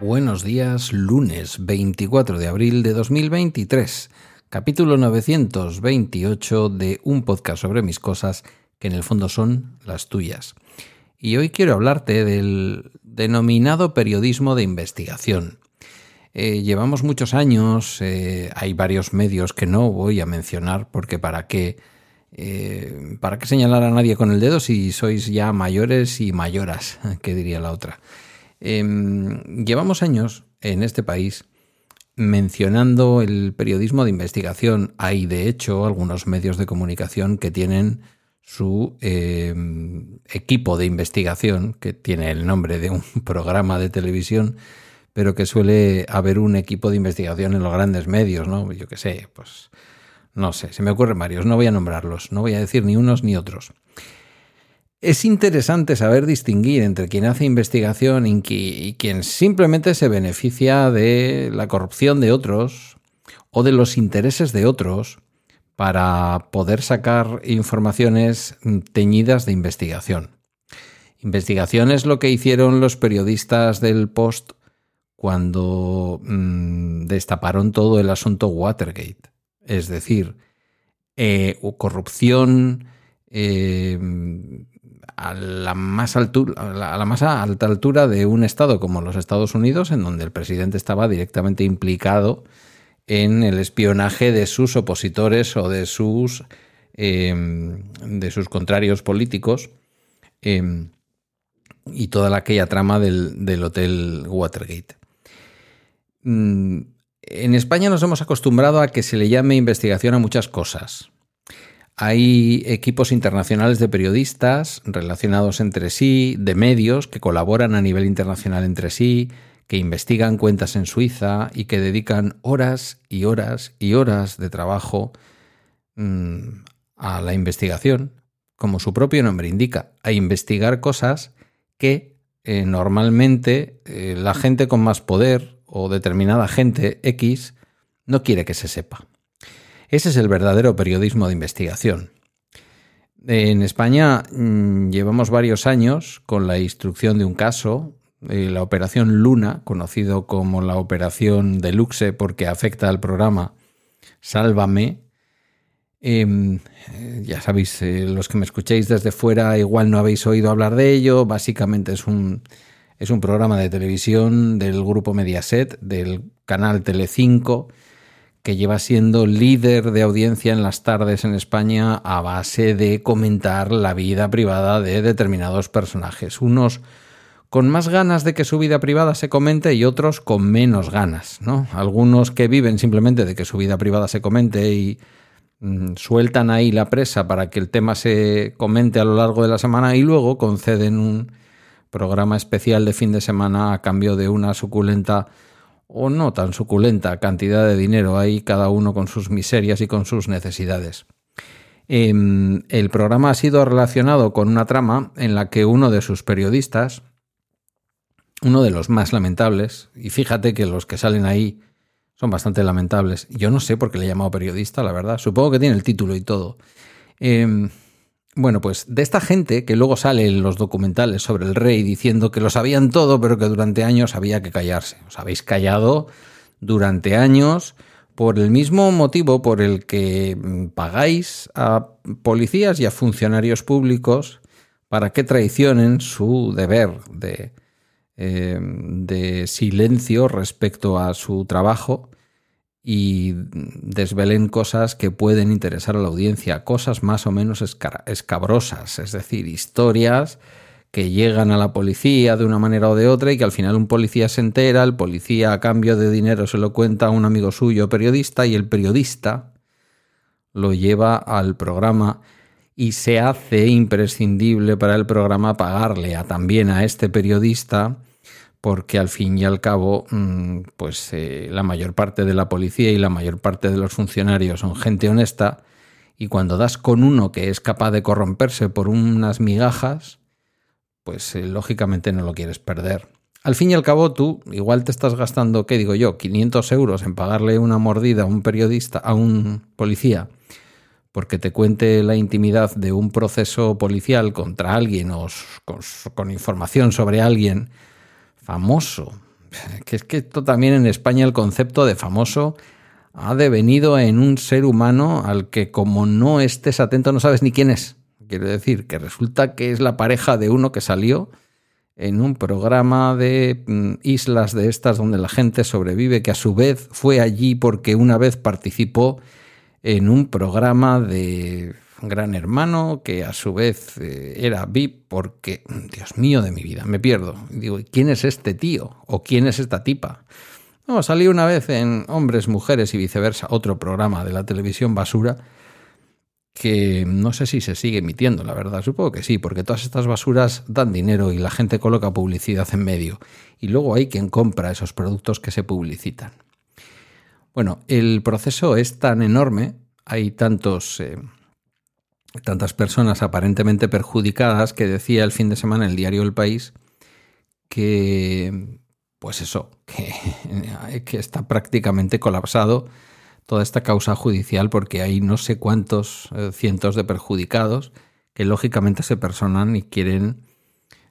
Buenos días, lunes 24 de abril de 2023, capítulo 928 de un podcast sobre mis cosas que en el fondo son las tuyas. Y hoy quiero hablarte del denominado periodismo de investigación. Eh, llevamos muchos años, eh, hay varios medios que no voy a mencionar porque para qué, eh, para qué señalar a nadie con el dedo si sois ya mayores y mayoras, que diría la otra. Em, llevamos años en este país mencionando el periodismo de investigación. Hay, de hecho, algunos medios de comunicación que tienen su em, equipo de investigación, que tiene el nombre de un programa de televisión, pero que suele haber un equipo de investigación en los grandes medios, ¿no? Yo qué sé, pues no sé, se me ocurren varios, no voy a nombrarlos, no voy a decir ni unos ni otros. Es interesante saber distinguir entre quien hace investigación y quien simplemente se beneficia de la corrupción de otros o de los intereses de otros para poder sacar informaciones teñidas de investigación. Investigación es lo que hicieron los periodistas del Post cuando mm, destaparon todo el asunto Watergate. Es decir, eh, corrupción eh, a, la más altura, a la más alta altura de un Estado como los Estados Unidos, en donde el presidente estaba directamente implicado en el espionaje de sus opositores o de sus, em, de sus contrarios políticos em, y toda aquella trama del, Hotel Watergate. Mm, en España nos hemos acostumbrado a que se le llame investigación a muchas cosas. Hay equipos internacionales de periodistas relacionados entre sí, de medios que colaboran a nivel internacional entre sí, que investigan cuentas en Suiza y que dedican horas y horas y horas de trabajo mm, a la investigación, como su propio nombre indica, a investigar cosas que eh, normalmente eh, la gente con más poder o determinada gente X no quiere que se sepa. Ese es el verdadero periodismo de investigación. En España mm, llevamos varios años con la instrucción de un caso eh, la operación Luna, conocido como la operación Deluxe porque afecta al programa Sálvame. Em, eh, ya sabéis, eh, los que me escuchéis desde fuera igual no habéis oído hablar de ello. Básicamente es un, es un programa de televisión del grupo Mediaset, del canal Telecinco, que lleva siendo líder de audiencia en las tardes en España a base de comentar la vida privada de determinados personajes. Unos con más ganas de que su vida privada se comente y otros con menos ganas, ¿no? Algunos que viven simplemente de que su vida privada se comente y mm, sueltan ahí la presa para que el tema se comente a lo largo de la semana y luego conceden un programa especial de fin de semana a cambio de una suculenta o no tan suculenta cantidad de dinero ahí cada uno con sus miserias y con sus necesidades. Em, el programa ha sido relacionado con una trama en la que uno de sus periodistas, uno de los más lamentables, y fíjate que los que salen ahí son bastante lamentables. Yo no sé por qué le he llamado periodista, la verdad. Supongo que tiene el título y todo. Em, bueno, pues de esta gente que luego sale en los documentales sobre el rey diciendo que lo sabían todo, pero que durante años había que callarse. Os habéis callado durante años por el mismo motivo por el que mm, pagáis a policías y a funcionarios públicos para que traicionen su deber de eh, de silencio respecto a su trabajo y desvelen cosas que pueden interesar a la audiencia, cosas más o menos escabrosas, es decir, historias que llegan a la policía de una manera o de otra y que al final un policía se entera, el policía a cambio de dinero se lo cuenta a un amigo suyo periodista y el periodista lo lleva al programa y se hace imprescindible para el programa pagarle a, también a este periodista porque al fin y al cabo, mm, pues eh, la mayor parte de la policía y la mayor parte de los funcionarios son gente honesta y cuando das con uno que es capaz de corromperse por unas migajas, pues eh, lógicamente no lo quieres perder. Al fin y al cabo, tú igual te estás gastando, ¿qué digo yo?, 500 euros en pagarle una mordida a un periodista, a un policía, porque te cuente la intimidad de un proceso policial contra alguien o con, información sobre alguien famoso. Que es que esto también en España el concepto de famoso ha devenido en un ser humano al que como no estés atento no sabes ni quién es. Quiero decir que resulta que es la pareja de uno que salió en un programa de mm, islas de estas donde la gente sobrevive, que a su vez fue allí porque una vez participó en un programa de Gran Hermano, que a su vez eh, era VIP porque, Dios mío de mi vida, me pierdo. Digo, ¿quién es este tío? ¿O quién es esta tipa? No, salí una vez en Hombres, Mujeres y viceversa, otro programa de la televisión basura, que no sé si se sigue emitiendo, la verdad, supongo que sí, porque todas estas basuras dan dinero y la gente coloca publicidad en medio, y luego hay quien compra esos productos que se publicitan. Bueno, el proceso es tan enorme, hay tantos, eh, tantas personas aparentemente perjudicadas que decía el fin de semana el diario El País que, pues eso, que, que está prácticamente colapsado toda esta causa judicial porque hay no sé cuántos eh, cientos de perjudicados que lógicamente se personan y quieren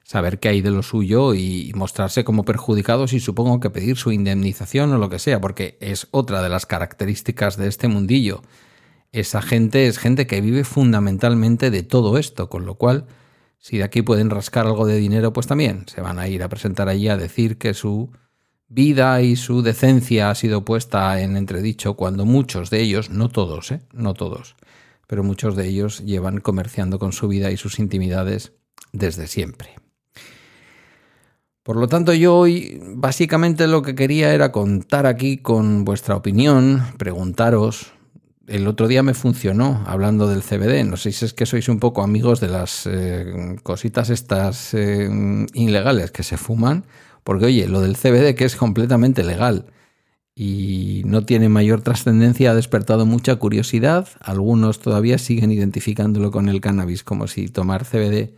saber qué hay de lo suyo y mostrarse como perjudicados y supongo que pedir su indemnización o lo que sea, porque es otra de las características de este mundillo. Esa gente es gente que vive fundamentalmente de todo esto, con lo cual, si de aquí pueden rascar algo de dinero, pues también se van a ir a presentar allí a decir que su vida y su decencia ha sido puesta en entredicho cuando muchos de ellos, no todos, ¿eh? no todos, pero muchos de ellos llevan comerciando con su vida y sus intimidades desde siempre. Por lo tanto, yo hoy básicamente lo que quería era contar aquí con vuestra opinión, preguntaros. El otro día me funcionó hablando del CBD. No sé si es que sois un poco amigos de las eh, cositas estas eh, ilegales que se fuman porque oye, lo del CBD que es completamente legal y no tiene mayor trascendencia ha despertado mucha curiosidad. Algunos todavía siguen identificándolo con el cannabis como si tomar CBD,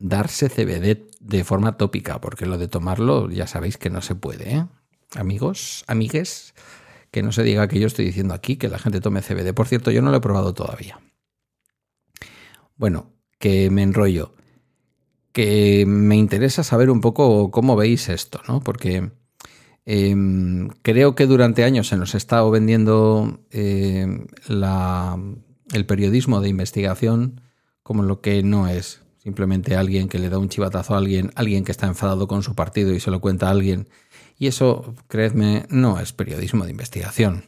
darse CBD de forma tópica, porque lo de tomarlo ya sabéis que no se puede. ¿eh? Amigos, amigues, que no se diga que yo estoy diciendo aquí que la gente tome CBD. Por cierto, yo no lo he probado todavía. Bueno, que me enrollo que me interesa saber un poco cómo veis esto, ¿no? Porque em, creo que durante años se nos ha estado vendiendo em, el periodismo de investigación como lo que no es. Simplemente alguien que le da un chivatazo a alguien, alguien que está enfadado con su partido y se lo cuenta a alguien. Y eso, creedme, no es periodismo de investigación.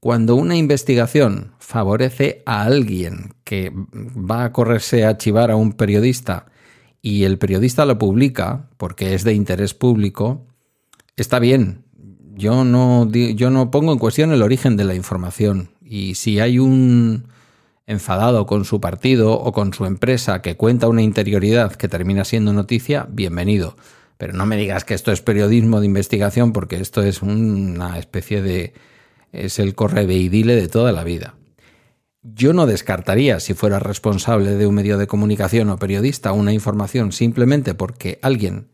Cuando una investigación favorece a alguien que va a correrse a chivar a un periodista y el periodista lo publica porque es de interés público, está bien. Yo no, yo no pongo en cuestión el origen de la información. Y si hay un enfadado con su partido o con su empresa que cuenta una interioridad que termina siendo noticia, bienvenido. Pero no me digas que esto es periodismo de investigación porque esto es una especie de... es el correveidile de toda la vida. Yo no descartaría, si fuera responsable de un medio de comunicación o periodista, una información simplemente porque alguien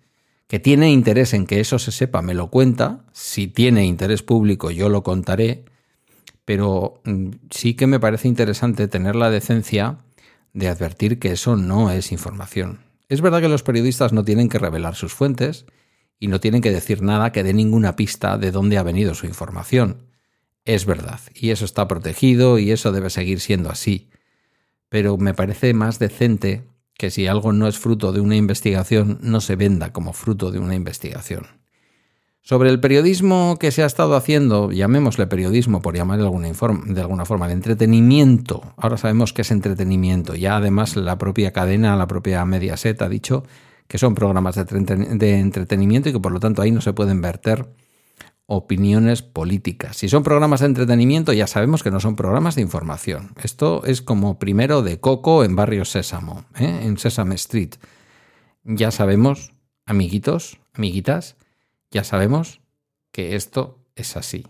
que tiene interés en que eso se sepa me lo cuenta. Si tiene interés público, yo lo contaré. Pero mm, sí que me parece interesante tener la decencia de advertir que eso no es información. Es verdad que los periodistas no tienen que revelar sus fuentes y no tienen que decir nada que dé ninguna pista de dónde ha venido su información es verdad, y eso está protegido y eso debe seguir siendo así. Pero me parece más decente que si algo no es fruto de una investigación, no se venda como fruto de una investigación. Sobre el periodismo que se ha estado haciendo, llamémosle periodismo por llamar de alguna, de alguna forma, el entretenimiento. Ahora sabemos que es entretenimiento. Ya además la propia cadena, la propia Mediaset ha dicho que son programas de entretenimiento y que por lo tanto ahí no se pueden verter opiniones políticas. Si son programas de entretenimiento, ya sabemos que no son programas de información. Esto es como primero de Coco en Barrio Sésamo, ¿eh? en Sesame Street. Ya sabemos, amiguitos, amiguitas, ya sabemos que esto es así.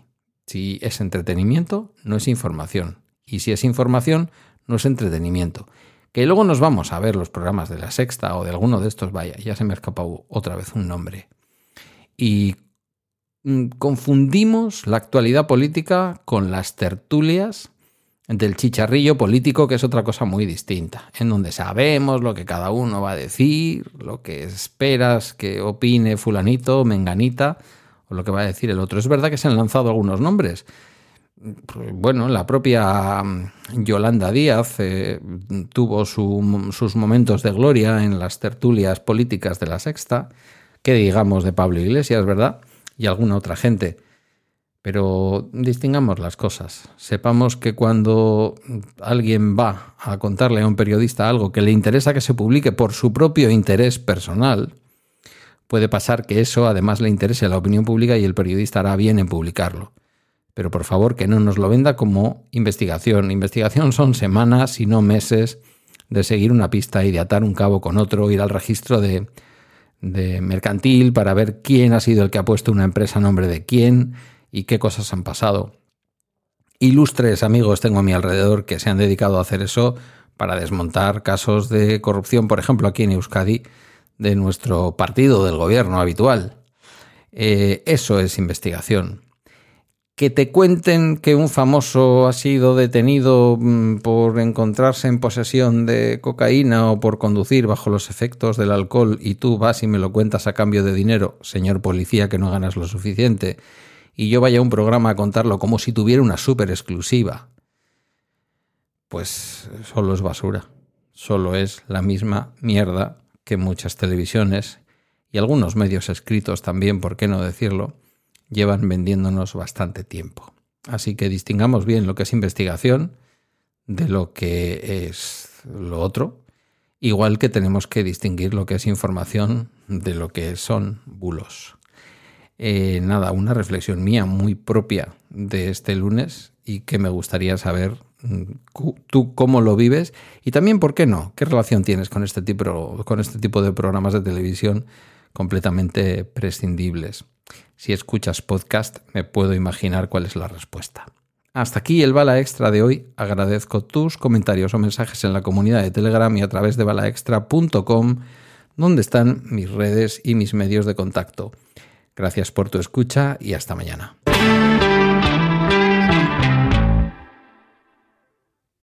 Si es entretenimiento, no es información. Y si es información, no es entretenimiento. Que luego nos vamos a ver los programas de la sexta o de alguno de estos, vaya, ya se me ha escapado otra vez un nombre. Y mm, confundimos la actualidad política con las tertulias del chicharrillo político, que es otra cosa muy distinta, en donde sabemos lo que cada uno va a decir, lo que esperas que opine fulanito, menganita, o lo que va a decir el otro. Es verdad que se han lanzado algunos nombres. Bueno, la propia mm, Yolanda Díaz eh, tuvo sus momentos de gloria en las tertulias políticas de la Sexta, que digamos de Pablo Iglesias, ¿verdad? Y alguna otra gente. Pero distingamos las cosas. Sepamos que cuando alguien va a contarle a un periodista algo que le interesa que se publique por su propio interés personal, puede pasar que eso además le interese a la opinión pública y el periodista hará bien en publicarlo. Pero por favor que no nos lo venda como investigación. Investigación son semanas y no meses de seguir una pista y de atar un cabo con otro, ir al registro de, de mercantil para ver quién ha sido el que ha puesto una empresa a nombre de quién y qué cosas han pasado. Ilustres amigos tengo a mi alrededor que se han dedicado a hacer eso para desmontar casos de corrupción, por ejemplo, aquí en Euskadi, de nuestro partido, del gobierno habitual. Eh, eso es investigación. Que te cuenten que un famoso ha sido detenido mm, por encontrarse en posesión de cocaína o por conducir bajo los efectos del alcohol y tú vas y me lo cuentas a cambio de dinero, señor policía que no ganas lo suficiente, y yo vaya a un programa a contarlo como si tuviera una súper exclusiva, pues solo es basura. Solo es la misma mierda que muchas televisiones y algunos medios escritos también, por qué no decirlo, llevan vendiéndonos bastante tiempo. Así que distingamos bien lo que es investigación de lo que es lo otro, igual que tenemos que distinguir lo que es información de lo que son bulos. Eh, nada, una reflexión mía muy propia de este lunes y que me gustaría saber mm, tú cómo lo vives y también, ¿por qué no? ¿Qué relación tienes con este tipo, con este tipo de programas de televisión completamente prescindibles? Si escuchas podcast, me puedo imaginar cuál es la respuesta. Hasta aquí el Bala Extra de hoy. Agradezco tus comentarios o mensajes en la comunidad de Telegram y a través de balaextra.com, donde están mis redes y mis medios de contacto. Gracias por tu escucha y hasta mañana.